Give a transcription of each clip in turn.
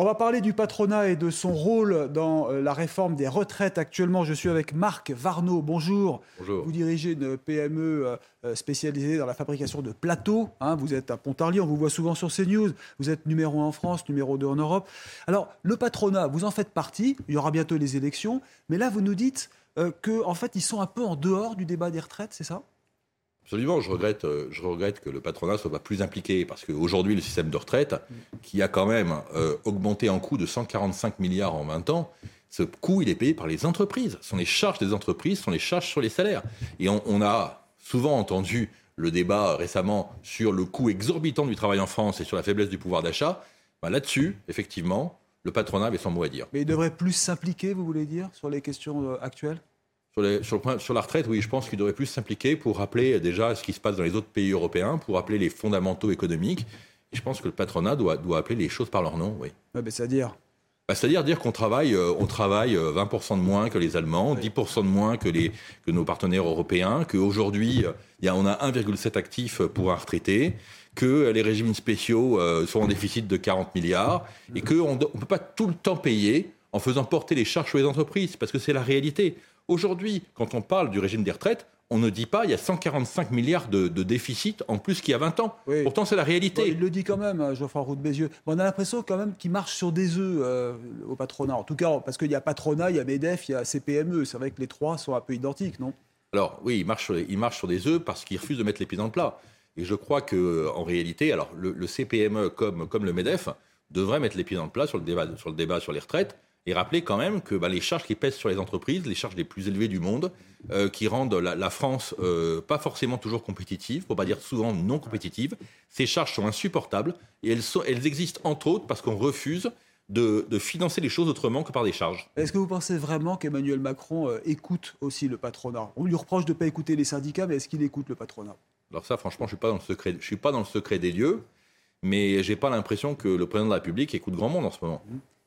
On va parler du patronat et de son rôle dans euh, la réforme des retraites. Actuellement, je suis avec Marc Varnaud. Bonjour. Bonjour. Vous dirigez une PME euh, euh, spécialisée dans la fabrication de plateaux. hein. Vous êtes à Pontarlier, on vous voit souvent sur CNews. Vous êtes numéro 1 en France, numéro 2 en Europe. Alors, le patronat, vous en faites partie. Il y aura bientôt les élections. Mais là, vous nous dites qu'en en fait, ils sont un peu en dehors du débat des retraites, c'est ça? Absolument, je regrette, euh, je regrette que le patronat soit pas plus impliqué parce qu'aujourd'hui, le système de retraite, qui a quand même euh, augmenté en coût de 145 milliards en 20 ans, ce coût, il est payé par les entreprises. Ce sont les charges des entreprises, ce sont les charges sur les salaires. Et on, a souvent entendu le débat récemment sur le coût exorbitant du travail en France et sur la faiblesse du pouvoir d'achat. Ben, Là-dessus, effectivement, le patronat avait son mot à dire. Mais ils devraient plus s'impliquer, vous voulez dire, sur les questions euh, actuelles? Sur, les- sur le point- sur la retraite, oui, je pense qu'il devrait plus s'impliquer pour rappeler euh, déjà ce qui se passe dans les autres pays européens, pour rappeler les fondamentaux économiques. Et je pense que le patronat doit, doit appeler les choses par leur nom, oui. Ouais, mais C'est-à-dire Bah, C'est-à-dire dire qu'on travaille, euh, on travaille euh, 20% de moins que les Allemands, 10% de moins que, les, que nos partenaires européens, qu'aujourd'hui, euh, il y a- on a 1,7 actifs pour un retraité, que les régimes spéciaux euh, sont en déficit de 40 milliards, et qu'on ne peut pas tout le temps payer en faisant porter les charges sur les entreprises, parce que c'est la réalité. Aujourd'hui, quand on parle du régime des retraites, on ne dit pas il y a 145 milliards de, de déficit en plus qu'il y a 20 ans. Oui. Pourtant, c'est la Bon, réalité. il le dit quand même, hein, Geoffroy Roux de Bézieux. Bon, on a l'impression quand même qu'il marche sur des œufs euh, au patronat. En tout cas, parce qu'il y a patronat, il y a MEDEF, il y a CPME. C'est vrai que les trois sont un peu identiques, non? Alors oui, il marche, il marche sur des œufs parce qu'il refuse de mettre les pieds dans le plat. Et je crois que en réalité, alors le, le CPME comme, comme le MEDEF devrait mettre les pieds dans le plat sur le débat sur, le débat sur les retraites et rappeler quand même que bah, les charges qui pèsent sur les entreprises, les charges les plus élevées du monde, euh, qui rendent la, la France euh, pas forcément toujours compétitive, pour pas dire souvent non compétitive, ces charges sont insupportables et elles, sont, elles existent entre autres parce qu'on refuse de, de financer les choses autrement que par des charges. Est-ce que vous pensez vraiment qu'Emmanuel Macron euh, écoute aussi le patronat? On lui reproche de ne pas écouter les syndicats, mais est-ce qu'il écoute le patronat? Alors ça, franchement, je suis. Je suis pas dans le secret des lieux, mais j'ai pas l'impression que le président de la République écoute grand monde en ce moment.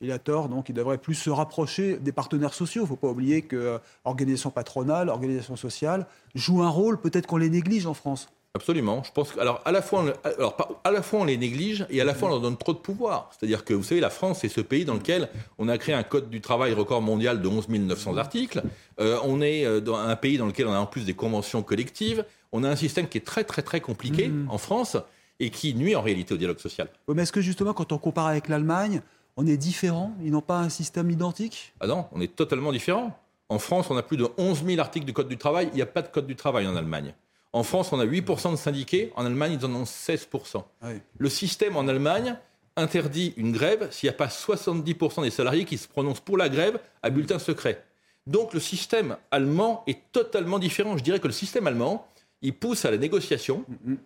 Il a tort, donc il devrait plus se rapprocher des partenaires sociaux. Il ne faut pas oublier que euh, organisation patronale, organisation sociale jouent un rôle, peut-être qu'on les néglige en France. Absolument. Je pense que, alors, à la fois, on, alors, à la fois, on les néglige et à la fois, on leur donne trop de pouvoir. C'est-à-dire que, vous savez, la France, c'est ce pays dans lequel on a créé un code du travail record mondial de 11 900 articles. Euh, on est euh, dans un pays dans lequel on a en plus des conventions collectives. On a un système qui est très, très, très compliqué en France et qui nuit en réalité au dialogue social. Oui, mais est-ce que justement, quand on compare avec l'Allemagne, on est différent Ils n'ont pas un système identique? Ah non, on est totalement différent. En France, on a plus de 11 000 articles du Code du travail. Il n'y a pas de Code du travail en Allemagne. En France, on a 8% de syndiqués. En Allemagne, ils en ont 16%. Oui. Le système en Allemagne interdit une grève s'il n'y a pas 70% des salariés qui se prononcent pour la grève à bulletin secret. Donc le système allemand est totalement différent. Je dirais que le système allemand, il pousse à la négociation,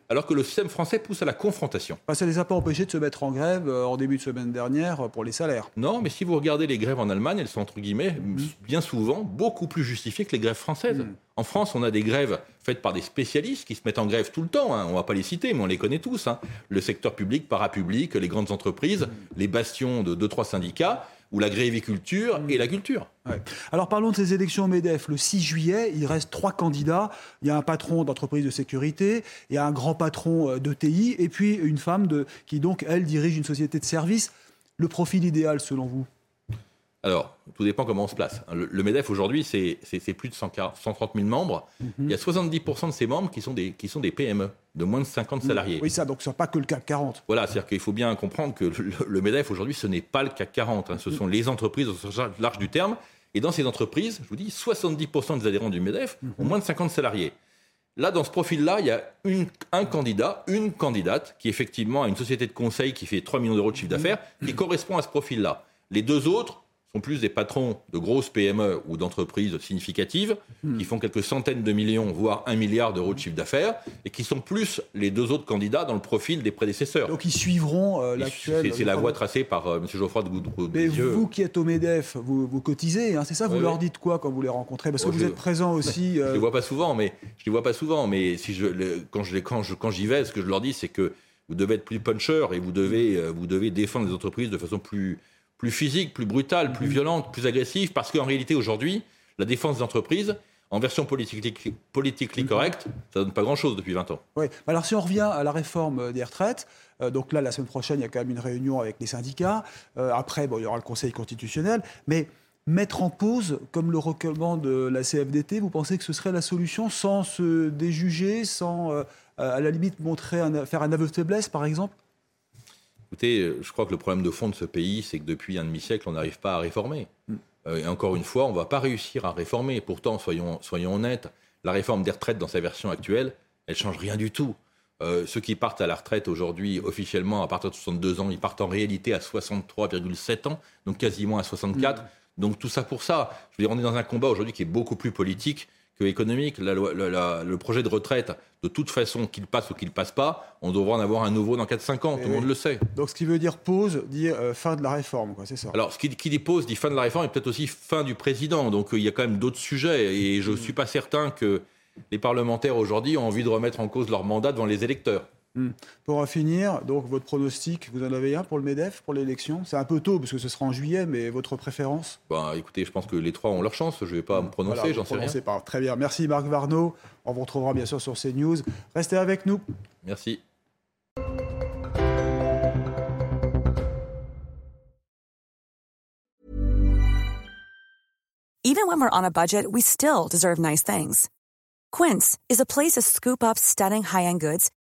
alors que le système français pousse à la confrontation. Enfin, ça ne les a pas empêchés de se mettre en grève euh, en début de semaine dernière euh, pour les salaires. Non, mais si vous regardez les grèves en Allemagne, elles sont entre guillemets bien souvent beaucoup plus justifiées que les grèves françaises. En France, on a des grèves faites par des spécialistes qui se mettent en grève tout le temps. hein. On va pas les citer, mais on les connaît tous. hein. Le secteur public, parapublic, les grandes entreprises, les bastions de deux trois syndicats, ou l'agriculture et la culture. Alors parlons de ces élections au MEDEF. Le 6 juillet, il reste trois candidats. Il y a un patron d'entreprise de sécurité, il y a un grand patron euh, de TI, et puis une femme qui donc, elle, dirige une société de services. Le profil idéal, selon vous? Alors, tout dépend comment on se place. Le, le MEDEF aujourd'hui, c'est plus de 140 130 000 membres. Il y a 70% de ces membres qui sont, des, qui sont des PME, de moins de 50 salariés. Oui, ça, donc ce n'est pas que le CAC 40. Voilà, c'est-à-dire qu'il faut bien comprendre que le, le MEDEF aujourd'hui, ce n'est pas le CAC 40. hein. ce sont les entreprises au sens large du terme. Et dans ces entreprises, je vous dis, 70% des adhérents du MEDEF ont moins de 50 salariés. Là, dans ce profil-là, il y a une- un candidat, une candidate, qui effectivement a une société de conseil qui fait 3 millions d'euros de chiffre d'affaires, qui correspond à ce profil-là. Les deux autres sont plus des patrons de grosses PME ou d'entreprises significatives Hmm. qui font quelques centaines de millions, voire un milliard d'euros de chiffre d'affaires, et qui sont plus les deux autres candidats dans le profil des prédécesseurs. Donc ils suivront euh, l'actuel. C'est la voie tracée par euh, M. Geoffroy de Goudreau. Mais vous qui êtes au MEDEF, vous, vous cotisez, hein, c'est ça Vous Oui, leur dites quoi quand vous les rencontrez? Parce que Oh, vous je- êtes présent aussi. Je euh, les vois pas souvent, mais je les vois pas souvent. Mais si je, le- quand je les- quand je- quand j'y vais, ce que je leur dis, c'est que vous devez être plus puncher et vous devez euh, vous devez défendre les entreprises de façon plus plus physique, plus brutale, plus violente, plus agressive, parce qu'en réalité aujourd'hui, la défense des entreprises, en version politique politically correcte, ça donne pas grand chose depuis 20 ans. Oui. Alors si on revient à la réforme des retraites, euh, donc là la semaine prochaine il y a quand même une réunion avec les syndicats. Euh, après bon, il y aura le Conseil constitutionnel, mais mettre en pause, comme le recommande la CFDT, vous pensez que ce serait la solution sans se déjuger, sans euh, à la limite montrer un- faire un aveu de faiblesse par exemple? Écoutez, euh, je crois que le problème de fond de ce pays, c'est que depuis un demi-siècle, on n'arrive pas à réformer. Euh, et encore une fois, on ne va pas réussir à réformer. Pourtant, soyons, soyons honnêtes, la réforme des retraites dans sa version actuelle, elle change rien du tout. Euh, ceux qui partent à la retraite aujourd'hui, officiellement, à partir de 62 ans, ils partent en réalité à 63,7 ans, donc quasiment à 64. Donc tout ça pour ça. Je veux dire, on est dans un combat aujourd'hui qui est beaucoup plus politique que économique. La loi- la- la- le projet de retraite, de toute façon, qu'il passe ou qu'il passe pas, on devra en avoir un nouveau dans 4-5 ans. Tout le monde le sait. Donc ce qui veut dire pause, dire euh, fin de la réforme, quoi, c'est ça. Alors, ce qui, qui dépose dit fin de la réforme et peut-être aussi fin du président. Donc, euh, il y a quand même d'autres sujets. Et je ne suis pas certain que les parlementaires aujourd'hui ont envie de remettre en cause leur mandat devant les électeurs. Pour en finir, donc votre pronostic, vous en avez un pour le MEDEF, pour l'élection? C'est un peu tôt parce que ce sera en juillet, mais votre préférence? Ben, écoutez, je pense que les trois ont leur chance. Je ne vais pas me prononcer, Voilà, j'en sais rien. prononcez pas. Très bien. Merci Marc Varno. On vous retrouvera bien sûr sur CNews. Restez avec nous. Merci. Even when we're on a budget, we still deserve nice things. Quince is a place to scoop up stunning high-end goods